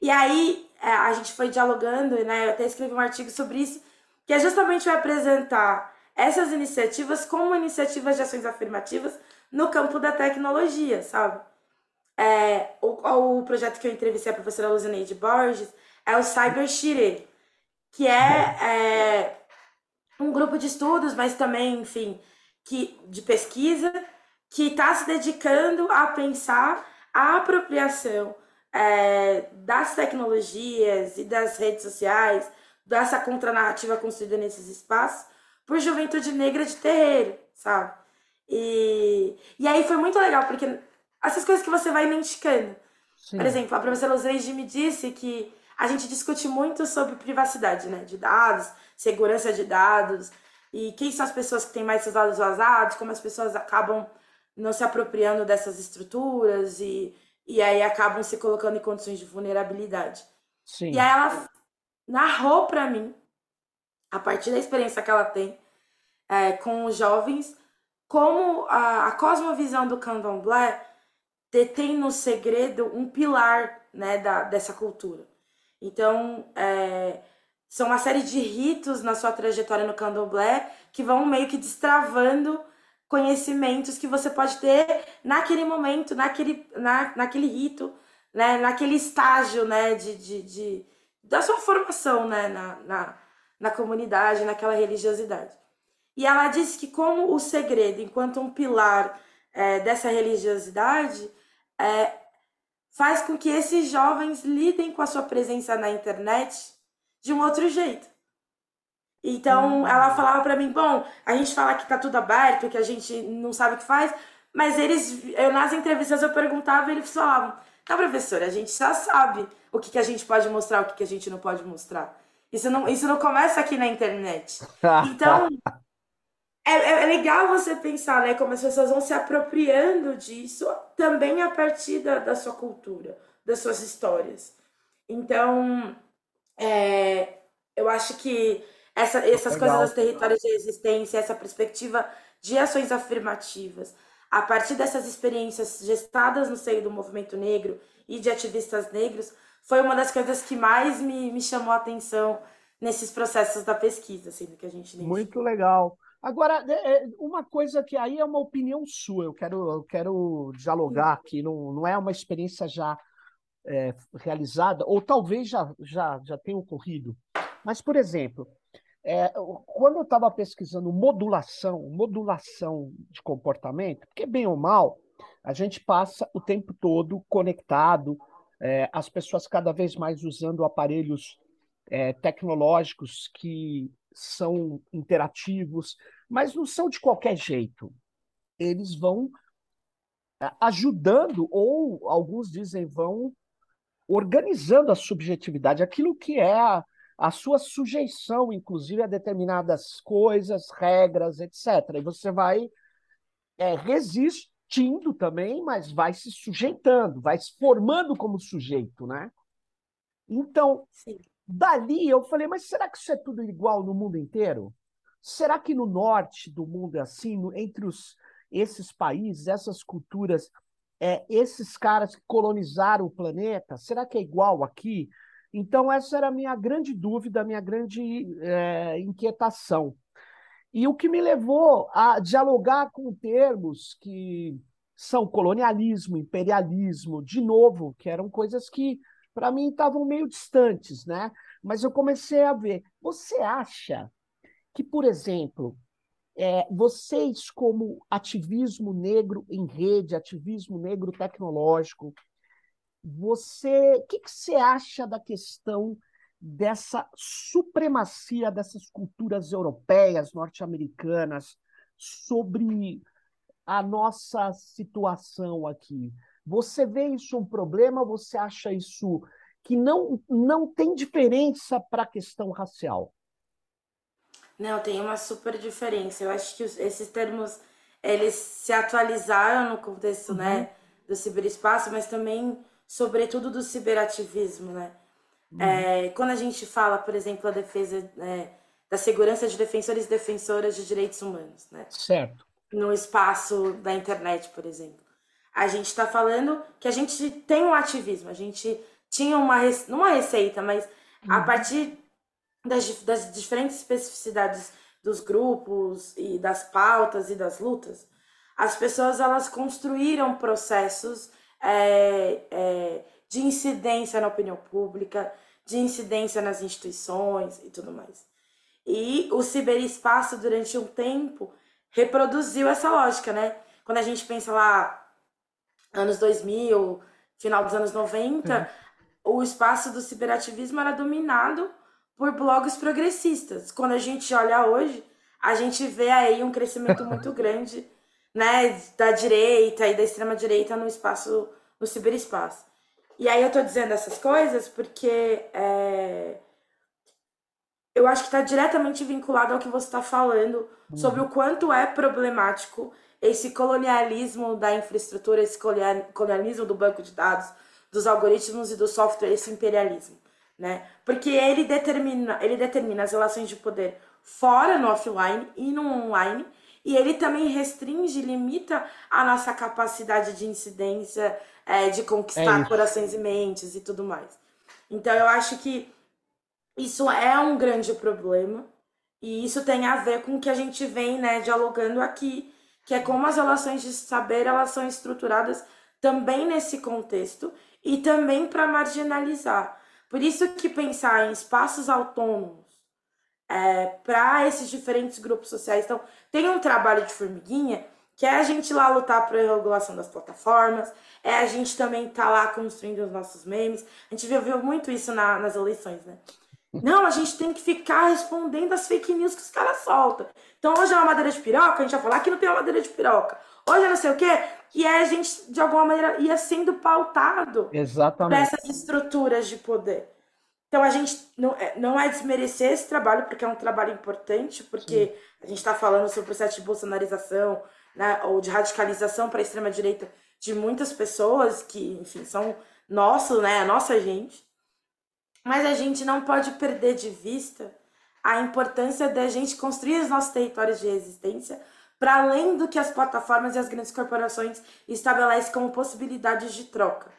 E aí é, a gente foi dialogando, né? Eu até escrevi um artigo sobre isso, que é justamente vai apresentar essas iniciativas como iniciativas de ações afirmativas no campo da tecnologia, sabe? É, o, o projeto que eu entrevistei a professora Luzineide Borges é o Cyber Shire, que é, é, um grupo de estudos, mas também, enfim, que, de pesquisa, que está se dedicando a pensar a apropriação é, das tecnologias e das redes sociais, dessa contranarrativa construída nesses espaços, por juventude negra de terreiro, sabe? E, e aí foi muito legal, porque essas coisas que você vai identificando. Sim. Por exemplo, a professora Luzeide me disse que a gente discute muito sobre privacidade, né? De dados, segurança de dados, e quem são as pessoas que têm mais seus dados vazados, como as pessoas acabam não se apropriando dessas estruturas e, e aí acabam se colocando em condições de vulnerabilidade. Sim. E aí ela narrou para mim, a partir da experiência que ela tem é, com os jovens, como a, a cosmovisão do candomblé detém no segredo um pilar né, da, dessa cultura. Então, é, são uma série de ritos na sua trajetória no candomblé que vão meio que destravando conhecimentos que você pode ter naquele momento, naquele, na, naquele rito, né, naquele estágio né, de, de, de da sua formação né, na, na, na comunidade, naquela religiosidade. E ela disse que como o segredo, enquanto um pilar é, dessa religiosidade, é, faz com que esses jovens lidem com a sua presença na internet de um outro jeito. Então, uhum. ela falava para mim, bom, a gente fala que tá tudo aberto, que a gente não sabe o que faz, mas eles, eu, nas entrevistas eu perguntava e eles falavam, não, professora, a gente já sabe o que, que a gente pode mostrar, o que, que a gente não pode mostrar. Isso não, isso não começa aqui na internet. [LAUGHS] Então, é, é, é legal você pensar, né, como as pessoas vão se apropriando disso também a partir da, da sua cultura, das suas histórias. Então, é, eu acho que essa, essas Legal. coisas dos territórios de resistência, essa perspectiva de ações afirmativas, a partir dessas experiências gestadas no seio do movimento negro e de ativistas negros, foi uma das coisas que mais me, me chamou a atenção nesses processos da pesquisa, assim, que a gente Muito legal. Agora, é, é, uma coisa que aí é uma opinião sua, eu quero, eu quero dialogar aqui, não, não é uma experiência já é, realizada, ou talvez já, já, já tenha ocorrido. Mas, por exemplo, é, quando eu estava pesquisando modulação, modulação de comportamento, porque bem ou mal, a gente passa o tempo todo conectado, é, as pessoas cada vez mais usando aparelhos é, tecnológicos que são interativos, mas não são de qualquer jeito. Eles vão é, ajudando, ou alguns dizem vão organizando a subjetividade, aquilo que é a, a sua sujeição, inclusive, a determinadas coisas, regras, etc. E você vai é, resistindo também, mas vai se sujeitando, vai se formando como sujeito, né? Então, Sim. Dali eu falei, mas será que isso é tudo igual no mundo inteiro? Será que no norte do mundo é assim, entre os, esses países, essas culturas, é, esses caras que colonizaram o planeta, será que é igual aqui? Então, essa era a minha grande dúvida, a minha grande é, inquietação. E o que me levou a dialogar com termos que são colonialismo, imperialismo, de novo, que eram coisas que, para mim, estavam meio distantes, né? Mas eu comecei a ver. Você acha que, por exemplo, é, vocês, como ativismo negro em rede, ativismo negro tecnológico, você, o que, que você acha da questão dessa supremacia dessas culturas europeias, norte-americanas, sobre a nossa situação aqui? Você vê isso um problema? Você acha isso que não, não tem diferença para a questão racial? Não, tem uma super diferença. Eu acho que esses termos eles se atualizaram no contexto né, uhum. né, do ciberespaço, mas também sobretudo do ciberativismo, né? Uhum. É, quando a gente fala, por exemplo, a defesa é, da segurança de defensores e defensoras de direitos humanos, né? Certo. No espaço da internet, por exemplo. A gente está falando que a gente tem um ativismo, a gente tinha uma, uma receita, mas uhum. a partir das, das diferentes especificidades dos grupos e das pautas e das lutas, as pessoas elas construíram processos é, é, de incidência na opinião pública, de incidência nas instituições e tudo mais. E o ciberespaço, durante um tempo, reproduziu essa lógica, né? Quando a gente pensa lá, anos 2000, final dos anos 90, uhum. o espaço do ciberativismo era dominado por blogs progressistas. Quando a gente olha hoje, a gente vê aí um crescimento [LAUGHS] muito grande né, da direita e da extrema direita no espaço, no ciberespaço. E aí eu tô dizendo essas coisas porque é, eu acho que está diretamente vinculado ao que você está falando uhum. sobre o quanto é problemático esse colonialismo da infraestrutura, esse colonialismo do banco de dados, dos algoritmos e do software, esse imperialismo, né? Porque ele determina, ele determina as relações de poder fora no offline e no online e ele também restringe, limita a nossa capacidade de incidência, é, de conquistar é corações e mentes e tudo mais. Então eu acho que isso é um grande problema e isso tem a ver com o que a gente vem né, dialogando aqui, que é como as relações de saber elas são estruturadas também nesse contexto e também para marginalizar. Por isso que pensar em espaços autônomos é, para esses diferentes grupos sociais. Então, tem um trabalho de formiguinha que é a gente lá lutar a regulação das plataformas, é a gente também tá lá construindo os nossos memes. A gente viu, viu muito isso na, nas eleições, né? Não, a gente tem que ficar respondendo as fake news que os caras soltam. Então hoje é uma madeira de piroca, a gente vai falar que não tem uma madeira de piroca. Hoje é não sei o quê. E aí a gente, de alguma maneira, ia sendo pautado Exatamente. essas estruturas de poder. Então a gente não é, não é desmerecer esse trabalho, porque é um trabalho importante, porque Sim. a gente está falando sobre o processo de bolsonarização, né, ou de radicalização para a extrema-direita de muitas pessoas que, enfim, são nosso, né, a nossa gente. Mas a gente não pode perder de vista a importância da gente construir os nossos territórios de resistência para além do que as plataformas e as grandes corporações estabelecem como possibilidades de troca.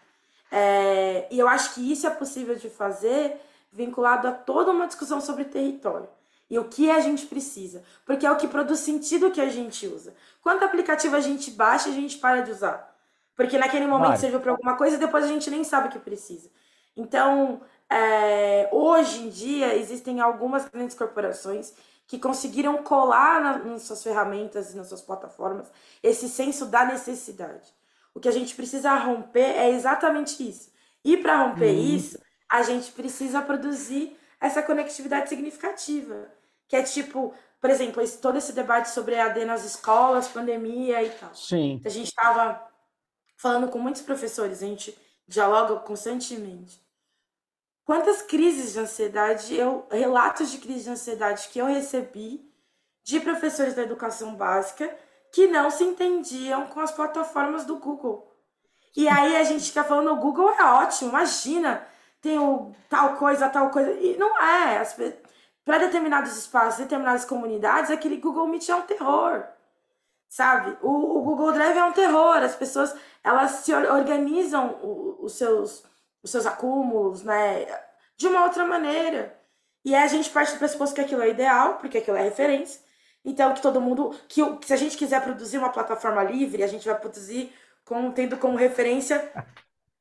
É, e eu acho que isso é possível de fazer vinculado a toda uma discussão sobre território e o que a gente precisa, porque é o que produz sentido que a gente usa. Quanto aplicativo a gente baixa, a gente para de usar, porque naquele momento Vai. serviu para alguma coisa e depois a gente nem sabe o que precisa. Então, é, hoje em dia existem algumas grandes corporações que conseguiram colar na, nas suas ferramentas e nas suas plataformas esse senso da necessidade. O que a gente precisa romper é exatamente isso. E para romper hum. isso, a gente precisa produzir essa conectividade significativa. Que é tipo, por exemplo, esse, todo esse debate sobre EAD nas escolas, pandemia e tal. Sim. A gente estava falando com muitos professores, a gente dialoga constantemente. Quantas crises de ansiedade, eu, relatos de crise de ansiedade que eu recebi de professores da educação básica que não se entendiam com as plataformas do Google. E aí a gente fica falando, o Google é ótimo, imagina, tem o tal coisa, tal coisa. E não é. Para determinados espaços, determinadas comunidades, aquele Google Meet é um terror. Sabe? O, o Google Drive é um terror. As pessoas, elas se organizam os seus, os seus acúmulos, né? De uma outra maneira. E aí a gente parte do pressuposto que aquilo é ideal, porque aquilo é referência. Então, que todo mundo. Que, se a gente quiser produzir uma plataforma livre, a gente vai produzir com, tendo como referência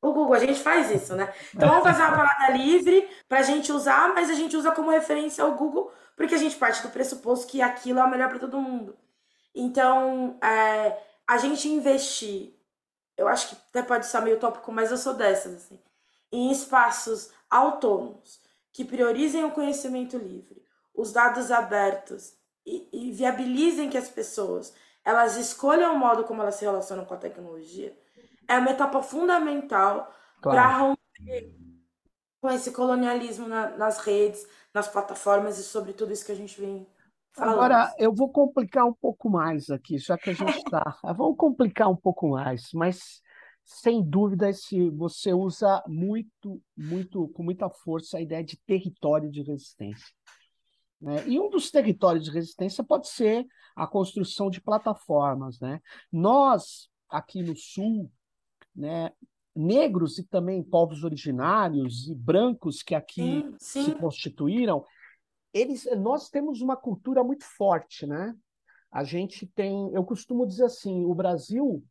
o Google. A gente faz isso, né? Então, vamos fazer uma parada livre para a gente usar, mas a gente usa como referência o Google, porque a gente parte do pressuposto que aquilo é o melhor para todo mundo. Então, é, a gente investir, eu acho que até pode ser meio tópico, mas eu sou dessas, assim, em espaços autônomos que priorizem o conhecimento livre, os dados abertos e, e viabilizem que as pessoas elas escolham o modo como elas se relacionam com a tecnologia, é uma etapa fundamental claro. para romper com esse colonialismo na, nas redes, nas plataformas e sobre tudo isso que a gente vem falando. Agora, eu vou complicar um pouco mais aqui, já que a gente está. [LAUGHS] Vamos complicar um pouco mais, mas sem dúvida se você usa muito, muito, com muita força a ideia de território de resistência. Né? E um dos territórios de resistência pode ser a construção de plataformas. Né? Nós, aqui no Sul, né, negros e também povos originários e brancos que aqui sim, sim. se constituíram, eles, nós temos uma cultura muito forte, né? A gente tem, eu costumo dizer assim, o Brasil,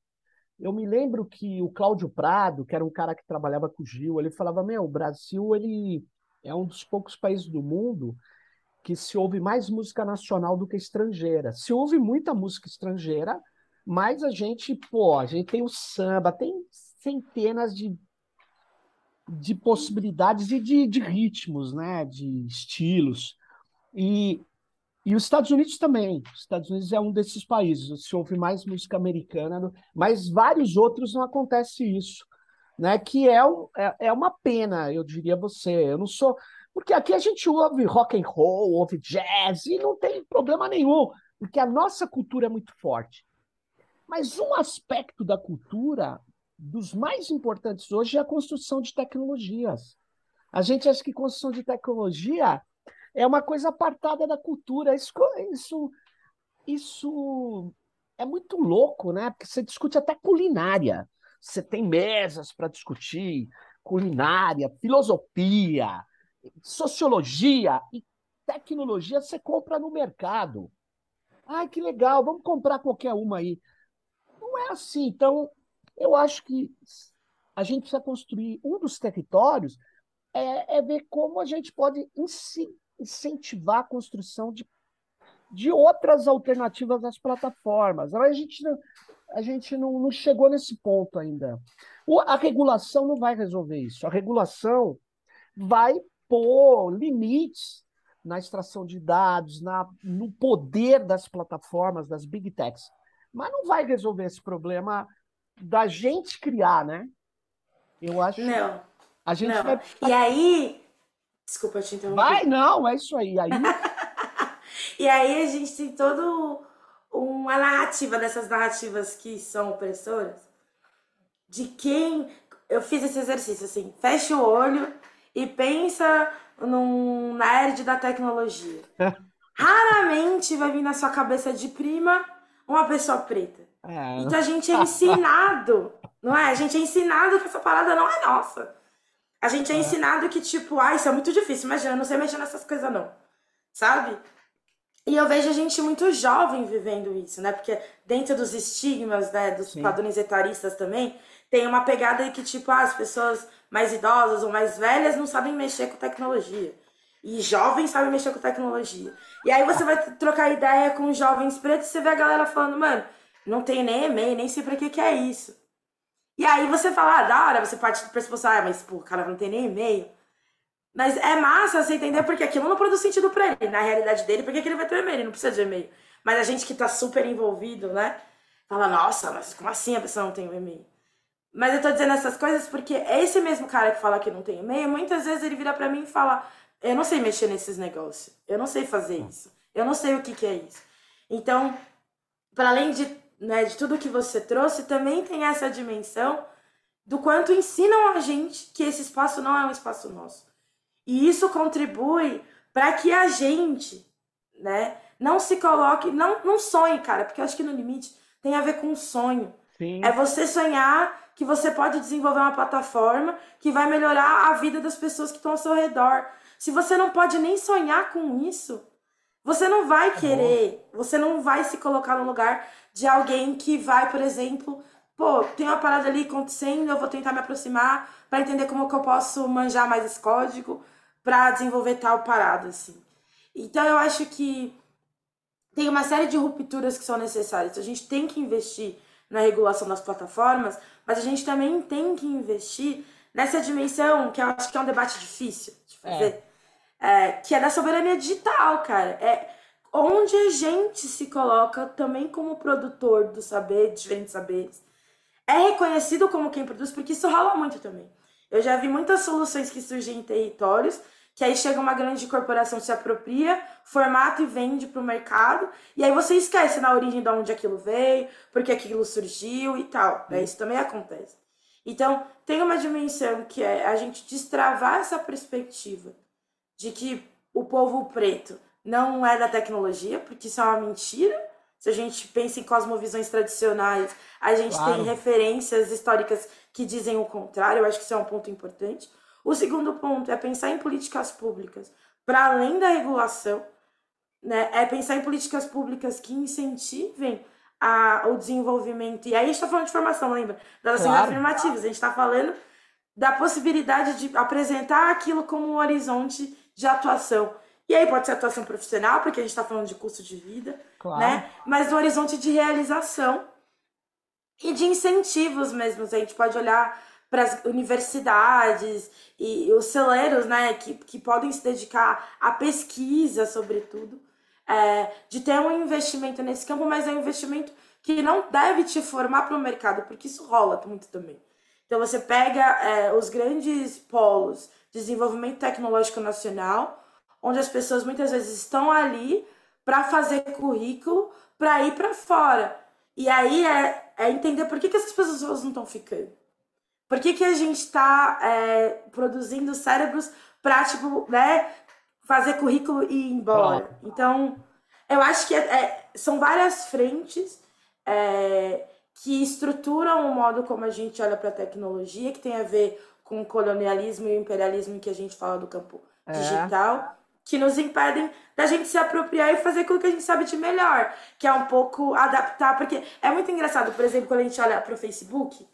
eu me lembro que o Cláudio Prado, que era um cara que trabalhava com o Gil, ele falava, meu, o Brasil ele é um dos poucos países do mundo que se ouve mais música nacional do que estrangeira. Se ouve muita música estrangeira, mas a gente, pô, a gente tem o samba, tem centenas de, de possibilidades e de, de ritmos, né? De estilos. E, e os Estados Unidos também. Os Estados Unidos é um desses países. Se ouve mais música americana, mas vários outros não acontece isso. Né, que é, é, é uma pena, eu diria você. Eu não sou, porque aqui a gente ouve rock and roll, ouve jazz, e não tem problema nenhum, porque a nossa cultura é muito forte. Mas um aspecto da cultura, dos mais importantes hoje, é a construção de tecnologias. A gente acha que construção de tecnologia é uma coisa apartada da cultura. Isso, isso isso é muito louco, né? Porque você discute até culinária. Você tem mesas para discutir culinária, filosofia, sociologia e tecnologia você compra no mercado. Ai, que legal, vamos comprar qualquer uma aí. Não é assim. Então, eu acho que a gente precisa construir um dos territórios é, é ver como a gente pode incentivar a construção de, de outras alternativas às plataformas. A gente, a gente não, não chegou nesse ponto ainda. O, a regulação não vai resolver isso. A regulação vai pôr limites na extração de dados, na, no poder das plataformas, das big techs. Mas não vai resolver esse problema da gente criar, né? Eu acho. Não. A gente não. vai. E aí. Desculpa te interromper. Vai, não, é isso aí. aí... [LAUGHS] e aí a gente tem todo uma narrativa dessas narrativas que são opressoras. De quem. Eu fiz esse exercício assim, fecha o olho e pensa num nerd da tecnologia. [LAUGHS] Raramente vai vir na sua cabeça de prima uma pessoa preta. É. Então a gente é ensinado, não é? A gente é ensinado que essa parada não é nossa. A gente é, é. ensinado que, tipo, ah, isso é muito difícil, imagina, eu não sei mexer nessas coisas, não. Sabe? E eu vejo a gente muito jovem vivendo isso, né? Porque dentro dos estigmas, né, dos Sim. padrões etaristas também, tem uma pegada de que, tipo, ah, as pessoas mais idosas ou mais velhas não sabem mexer com tecnologia. E jovens sabem mexer com tecnologia. E aí você vai trocar ideia com jovens pretos e você vê a galera falando, mano, não tem nem e-mail, nem sei pra que que é isso. E aí você fala, ah, da hora, você parte do pressuposto, ah, mas pô, cara, não tem nem e-mail. Mas é massa você entender porque aquilo não produz sentido pra ele. Na realidade dele, porque que ele vai ter e-mail? Ele não precisa de e-mail. Mas a gente que tá super envolvido, né? Fala, nossa, mas como assim a pessoa não tem um e-mail? Mas eu tô dizendo essas coisas porque esse mesmo cara que fala que não tem e-mail, muitas vezes ele vira para mim e fala: Eu não sei mexer nesses negócios, eu não sei fazer isso, eu não sei o que, que é isso. Então, para além de, né, de tudo que você trouxe, também tem essa dimensão do quanto ensinam a gente que esse espaço não é um espaço nosso. E isso contribui para que a gente, né, não se coloque, não, não sonhe, cara, porque eu acho que no limite tem a ver com sonho. Sim. É você sonhar que você pode desenvolver uma plataforma que vai melhorar a vida das pessoas que estão ao seu redor. Se você não pode nem sonhar com isso, você não vai tá querer, você não vai se colocar no lugar de alguém que vai, por exemplo, pô, tem uma parada ali acontecendo, eu vou tentar me aproximar para entender como que eu posso manjar mais esse código para desenvolver tal parada, assim. Então eu acho que tem uma série de rupturas que são necessárias. A gente tem que investir na regulação das plataformas, mas a gente também tem que investir nessa dimensão que eu acho que é um debate difícil de fazer, é. É, que é da soberania digital, cara. É onde a gente se coloca também como produtor do saber, de diferentes saberes. É reconhecido como quem produz, porque isso rola muito também. Eu já vi muitas soluções que surgem em territórios que aí chega uma grande corporação, se apropria, formata e vende para o mercado, e aí você esquece na origem de onde aquilo veio, porque aquilo surgiu e tal. Né? Isso também acontece. Então, tem uma dimensão que é a gente destravar essa perspectiva de que o povo preto não é da tecnologia, porque isso é uma mentira. Se a gente pensa em cosmovisões tradicionais, a gente claro. tem referências históricas que dizem o contrário. Eu acho que isso é um ponto importante. O segundo ponto é pensar em políticas públicas para além da regulação, né? É pensar em políticas públicas que incentivem a, o desenvolvimento. E aí a gente está falando de formação, lembra? Das ações claro. afirmativas. A gente está falando da possibilidade de apresentar aquilo como um horizonte de atuação. E aí pode ser atuação profissional, porque a gente está falando de custo de vida, claro. né? Mas no horizonte de realização e de incentivos mesmo. A gente pode olhar para as universidades e os celeiros, né, que, que podem se dedicar à pesquisa, sobretudo, é, de ter um investimento nesse campo, mas é um investimento que não deve te formar para o mercado, porque isso rola muito também. Então você pega é, os grandes polos desenvolvimento tecnológico nacional, onde as pessoas muitas vezes estão ali para fazer currículo para ir para fora. E aí é, é entender por que, que essas pessoas não estão ficando. Por que, que a gente está é, produzindo cérebros para, tipo, né, fazer currículo e ir embora? Então, Eu acho que é, é, são várias frentes é, que estruturam o modo como a gente olha para a tecnologia, que tem a ver com o colonialismo e o imperialismo que a gente fala do campo é. digital, que nos impedem da gente se apropriar e fazer aquilo que a gente sabe de melhor, que é um pouco adaptar, porque é muito engraçado, por exemplo, quando a gente olha para o Facebook,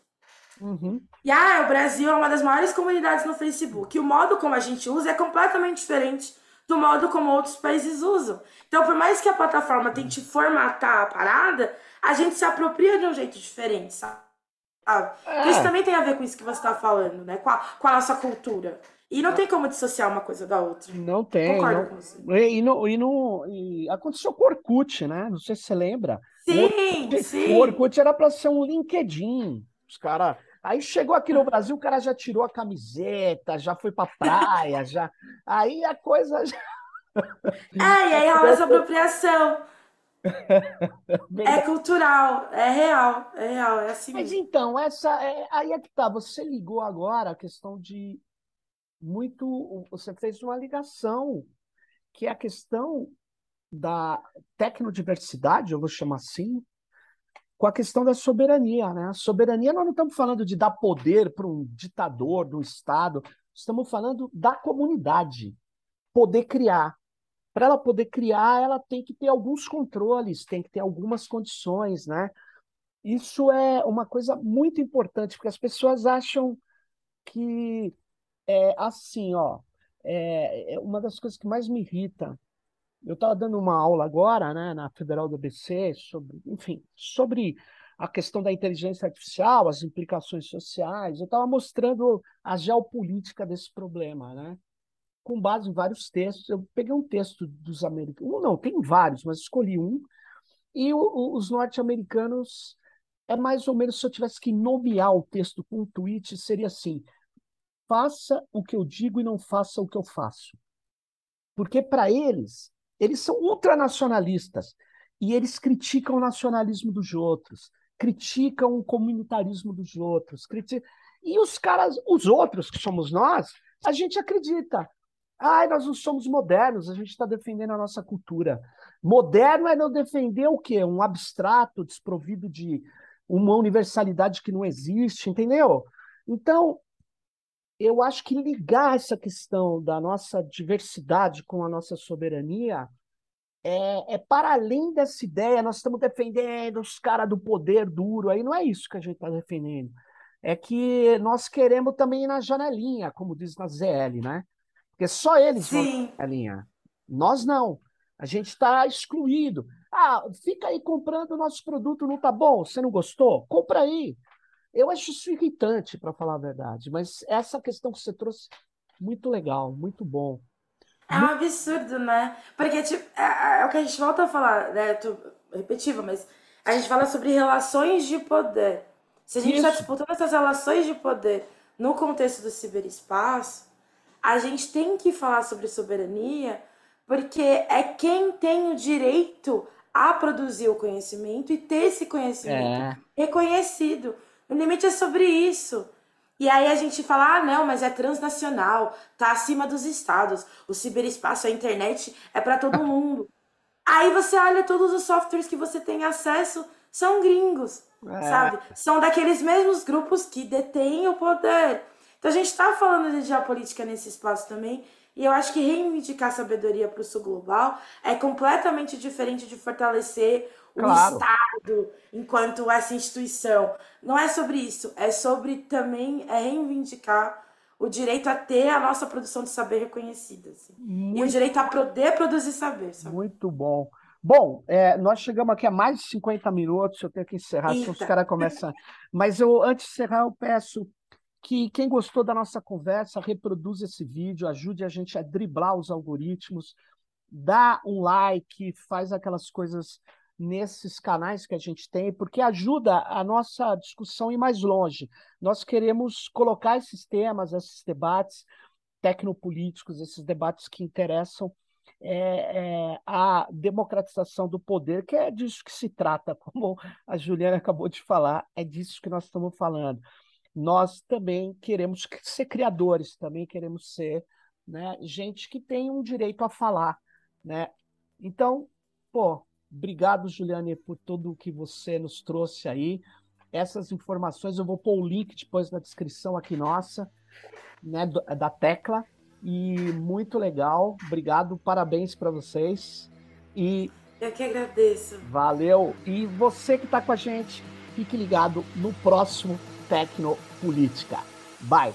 Uhum. E ah, o Brasil é uma das maiores comunidades no Facebook. E o modo como a gente usa é completamente diferente do modo como outros países usam. Então, por mais que a plataforma tente formatar a parada, a gente se apropria de um jeito diferente, sabe? É. Isso também tem a ver com isso que você está falando, né? Com a, com a nossa cultura. E não tem como dissociar uma coisa da outra. Não tem. Concordo não, com você. E, no, e, no, e aconteceu com o Orkut, né? Não sei se você lembra. Sim, o sim. O Orkut era para ser um LinkedIn. Os caras. Aí chegou aqui no Brasil, o cara já tirou a camiseta, já foi pra praia, já. Aí a coisa. Já... É, e aí rola essa [LAUGHS] apropriação. [LAUGHS] é cultural, é real, é real, é assim Mas mesmo. então, essa é, aí é que tá. Você ligou agora a questão de muito. Você fez uma ligação, que é a questão da tecnodiversidade, eu vou chamar assim, com a questão da soberania. Né? A soberania, nós não estamos falando de dar poder para um ditador, do Estado, estamos falando da comunidade poder criar. Para ela poder criar, ela tem que ter alguns controles, tem que ter algumas condições, né? Isso é uma coisa muito importante, porque as pessoas acham que é assim, ó, é, é uma das coisas que mais me irrita. Eu estava dando uma aula agora, né, na Federal do ABC, sobre, enfim, sobre a questão da inteligência artificial, as implicações sociais. Eu estava mostrando a geopolítica desse problema, né? Com base em vários textos. Eu peguei um texto dos americanos, um não, tem vários, mas escolhi um. E o, o, os norte-americanos é mais ou menos se eu tivesse que nomear o texto com um tweet, seria assim: faça o que eu digo e não faça o que eu faço. Porque para eles, eles são ultranacionalistas e eles criticam o nacionalismo dos outros, criticam o comunitarismo dos outros, criticam... e os caras, os outros que somos nós, a gente acredita. Ai, nós não somos modernos, a gente está defendendo a nossa cultura. Moderno é não defender o quê? Um abstrato desprovido de uma universalidade que não existe, entendeu? Então, eu acho que ligar essa questão da nossa diversidade com a nossa soberania é, é para além dessa ideia, nós estamos defendendo os caras do poder duro, aí não é isso que a gente está defendendo. É que nós queremos também ir na janelinha, como diz na ZL, né? Porque só eles Sim. vão janelinha. Nós não. A gente está excluído. Ah, fica aí comprando o nosso produto, não tá bom? Você não gostou? Compra aí. Eu acho isso irritante, para falar a verdade, mas essa questão que você trouxe, muito legal, muito bom. É um absurdo, né? Porque, tipo, é, é, é o que a gente volta a falar, né? Tô repetitiva, mas a gente fala sobre relações de poder. Se a gente está disputando essas relações de poder no contexto do ciberespaço, a gente tem que falar sobre soberania, porque é quem tem o direito a produzir o conhecimento e ter esse conhecimento é. reconhecido. O limite é sobre isso. E aí a gente fala, ah, não, mas é transnacional, tá acima dos estados. O ciberespaço, a internet é para todo [LAUGHS] mundo. aí você olha todos os softwares que você tem acesso, são gringos, é. sabe? São daqueles mesmos grupos que detêm o poder. Então a gente está falando de geopolítica nesse espaço também. E eu acho que reivindicar sabedoria para o sul global é completamente diferente de fortalecer claro. o Estado enquanto essa instituição. Não é sobre isso, é sobre também é reivindicar o direito a ter a nossa produção de saber reconhecida. Assim. E o direito a poder produzir saber. Sabe? Muito bom. Bom, é, nós chegamos aqui a mais de 50 minutos, eu tenho que encerrar, senão os caras começam. Mas eu, antes de encerrar, eu peço que quem gostou da nossa conversa, reproduza esse vídeo, ajude a gente a driblar os algoritmos, dá um like, faz aquelas coisas nesses canais que a gente tem, porque ajuda a nossa discussão a ir mais longe. Nós queremos colocar esses temas, esses debates tecnopolíticos, esses debates que interessam é, é, a democratização do poder, que é disso que se trata, [LAUGHS] como a Juliana acabou de falar, é disso que nós estamos falando. Nós também queremos ser criadores, também queremos ser né, gente que tem um direito a falar. Né? Então, pô, obrigado, Juliane, por tudo o que você nos trouxe aí. Essas informações eu vou pôr o link depois na descrição aqui nossa, né, da tecla. E muito legal. Obrigado, parabéns para vocês. E eu que agradeço. Valeu. E você que está com a gente, fique ligado no próximo Tecnopolítica. Bye.